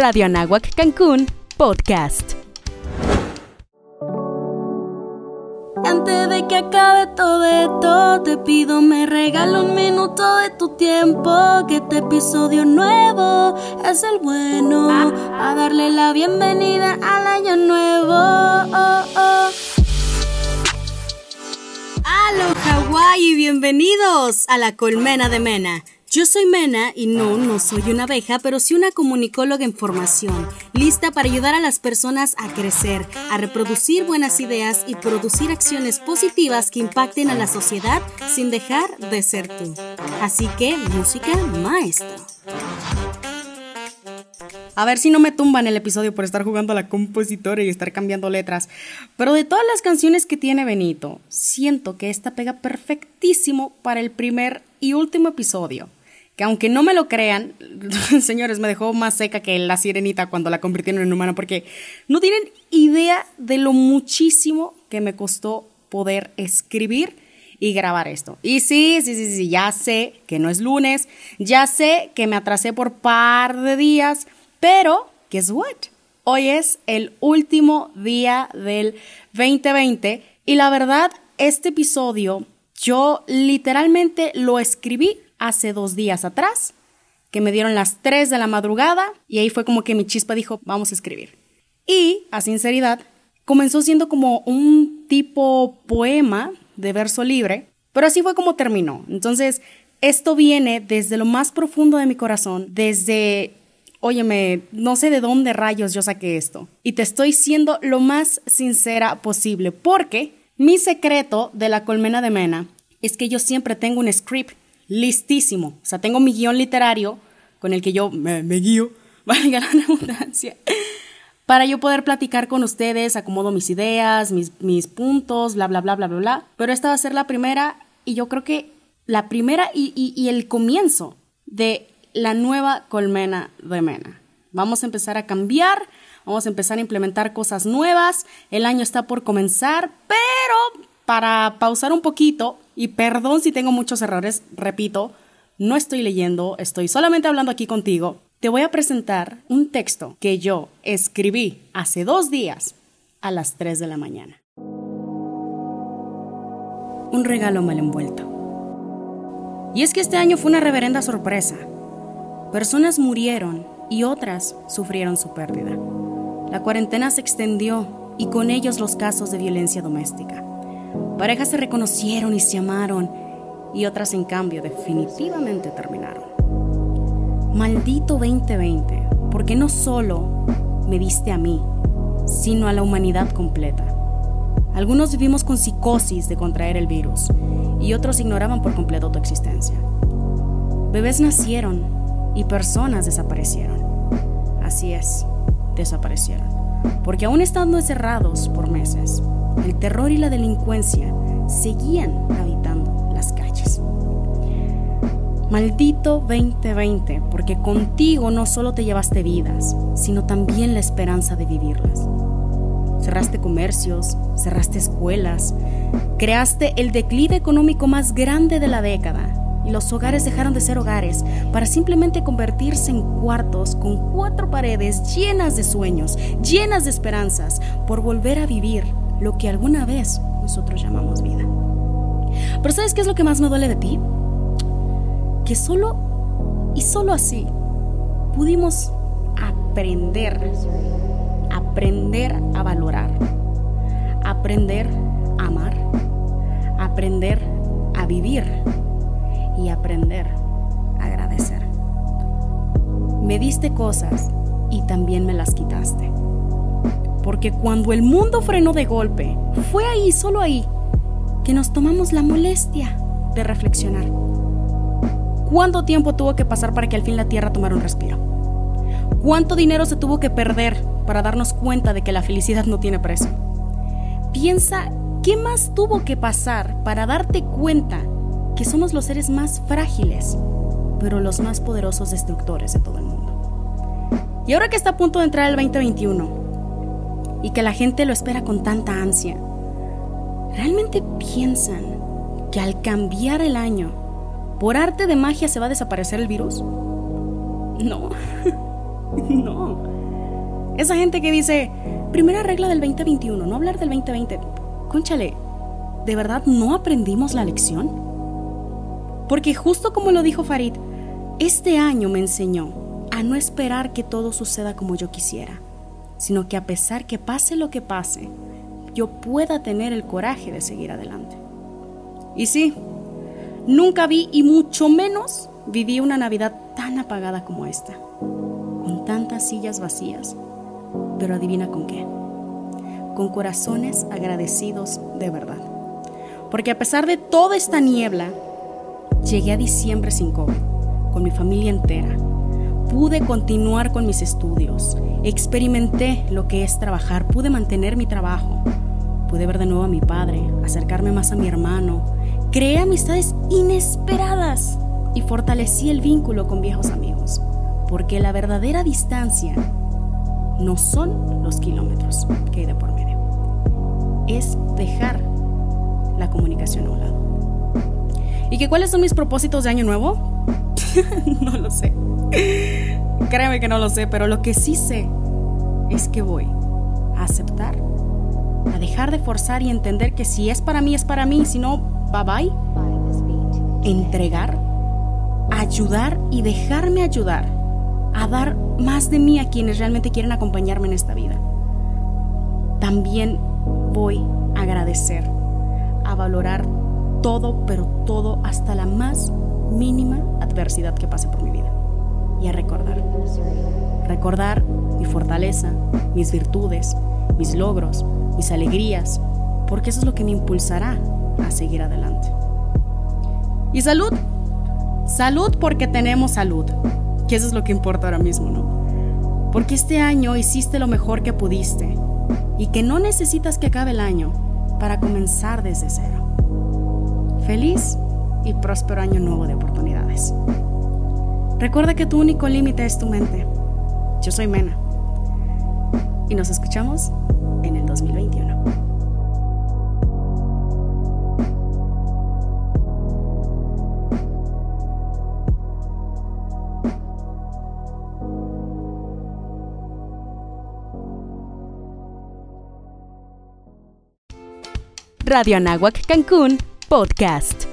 Radio Anáhuac Cancún, podcast. Antes de que acabe todo esto, te pido me regalo un minuto de tu tiempo. Que este episodio nuevo es el bueno. A darle la bienvenida al año nuevo. Oh, oh. Y bienvenidos a la Colmena de Mena. Yo soy Mena y no, no soy una abeja, pero sí una comunicóloga en formación, lista para ayudar a las personas a crecer, a reproducir buenas ideas y producir acciones positivas que impacten a la sociedad sin dejar de ser tú. Así que, música maestro. A ver si no me tumban el episodio por estar jugando a la compositora y estar cambiando letras. Pero de todas las canciones que tiene Benito, siento que esta pega perfectísimo para el primer y último episodio que aunque no me lo crean, señores, me dejó más seca que la sirenita cuando la convirtieron en humano, porque no tienen idea de lo muchísimo que me costó poder escribir y grabar esto. Y sí, sí, sí, sí, ya sé que no es lunes, ya sé que me atrasé por par de días, pero, guess what? Hoy es el último día del 2020 y la verdad, este episodio yo literalmente lo escribí hace dos días atrás, que me dieron las 3 de la madrugada y ahí fue como que mi chispa dijo, vamos a escribir. Y, a sinceridad, comenzó siendo como un tipo poema de verso libre, pero así fue como terminó. Entonces, esto viene desde lo más profundo de mi corazón, desde, óyeme, no sé de dónde rayos yo saqué esto. Y te estoy siendo lo más sincera posible, porque mi secreto de la colmena de Mena es que yo siempre tengo un script listísimo. O sea, tengo mi guion literario con el que yo me, guío, valga la redundancia, para yo poder platicar con ustedes, acomodo mis ideas, mis, mis puntos, bla, bla, bla, bla, bla, bla. Pero esta va a ser la primera y yo creo que la primera y, y el comienzo de la nueva colmena de Mena. Vamos a empezar a cambiar, vamos a empezar a implementar cosas nuevas, el año está por comenzar, pero para pausar un poquito, y perdón si tengo muchos errores, repito, no estoy leyendo, estoy solamente hablando aquí contigo, te voy a presentar un texto que yo escribí hace dos días a las 3 de la mañana. Un regalo mal envuelto. Y es que este año fue una reverenda sorpresa. Personas murieron y otras sufrieron su pérdida. La cuarentena se extendió y con ellos los casos de violencia doméstica. Parejas se reconocieron y se amaron y otras en cambio definitivamente terminaron. Maldito 2020, porque no solo me diste a mí, sino a la humanidad completa. Algunos vivimos con psicosis de contraer el virus y otros ignoraban por completo tu existencia. Bebés nacieron y personas desaparecieron. Así es, desaparecieron. Porque aún estando encerrados por meses, el terror y la delincuencia seguían habitando las calles. Maldito 2020, porque contigo no solo te llevaste vidas, sino también la esperanza de vivirlas. Cerraste comercios, cerraste escuelas, creaste el declive económico más grande de la década y los hogares dejaron de ser hogares para simplemente convertirse en cuartos con cuatro paredes llenas de sueños, llenas de esperanzas por volver a vivir lo que alguna vez nosotros llamamos vida. Pero ¿sabes qué es lo que más me duele de ti? Que solo y solo así pudimos aprender, aprender a valorar, aprender a amar, aprender a vivir y aprender a agradecer. Me diste cosas y también me las quitaste. Porque cuando el mundo frenó de golpe, fue ahí, solo ahí, que nos tomamos la molestia de reflexionar. ¿Cuánto tiempo tuvo que pasar para que al fin la Tierra tomara un respiro? ¿Cuánto dinero se tuvo que perder para darnos cuenta de que la felicidad no tiene precio? Piensa, ¿qué más tuvo que pasar para darte cuenta que somos los seres más frágiles, pero los más poderosos destructores de todo el mundo? Y ahora que está a punto de entrar el 2021, y que la gente lo espera con tanta ansia, ¿realmente piensan que al cambiar el año, por arte de magia se va a desaparecer el virus? No. no. Esa gente que dice, primera regla del 2021, no hablar del 2020. Cónchale, ¿de verdad no aprendimos la lección? Porque justo como lo dijo Farid, este año me enseñó a no esperar que todo suceda como yo quisiera, sino que a pesar que pase lo que pase, yo pueda tener el coraje de seguir adelante. Y sí, nunca vi y mucho menos viví una Navidad tan apagada como esta, con tantas sillas vacías, pero adivina con qué, con corazones agradecidos de verdad. Porque a pesar de toda esta niebla, llegué a diciembre sin COVID, con mi familia entera. Pude continuar con mis estudios, experimenté lo que es trabajar, pude mantener mi trabajo, pude ver de nuevo a mi padre, acercarme más a mi hermano, creé amistades inesperadas y fortalecí el vínculo con viejos amigos, porque la verdadera distancia no son los kilómetros que hay de por medio, es dejar la comunicación a un lado. ¿Y que cuáles son mis propósitos de año nuevo? no lo sé. Créeme que no lo sé, pero lo que sí sé es que voy a aceptar, a dejar de forzar y entender que si es para mí, es para mí, si no, bye bye. Entregar, ayudar y dejarme ayudar, a dar más de mí a quienes realmente quieren acompañarme en esta vida. También voy a agradecer, a valorar todo, pero todo hasta la más mínima adversidad que pase por mi vida. Y a recordar. Recordar mi fortaleza, mis virtudes, mis logros, mis alegrías, porque eso es lo que me impulsará a seguir adelante. Y salud. Salud porque tenemos salud, que eso es lo que importa ahora mismo, ¿no? Porque este año hiciste lo mejor que pudiste y que no necesitas que acabe el año para comenzar desde cero. Feliz y próspero año nuevo de oportunidades. Recuerda que tu único límite es tu mente. Yo soy Mena. Y nos escuchamos en el 2021. Radio Anáhuac Cancún Podcast.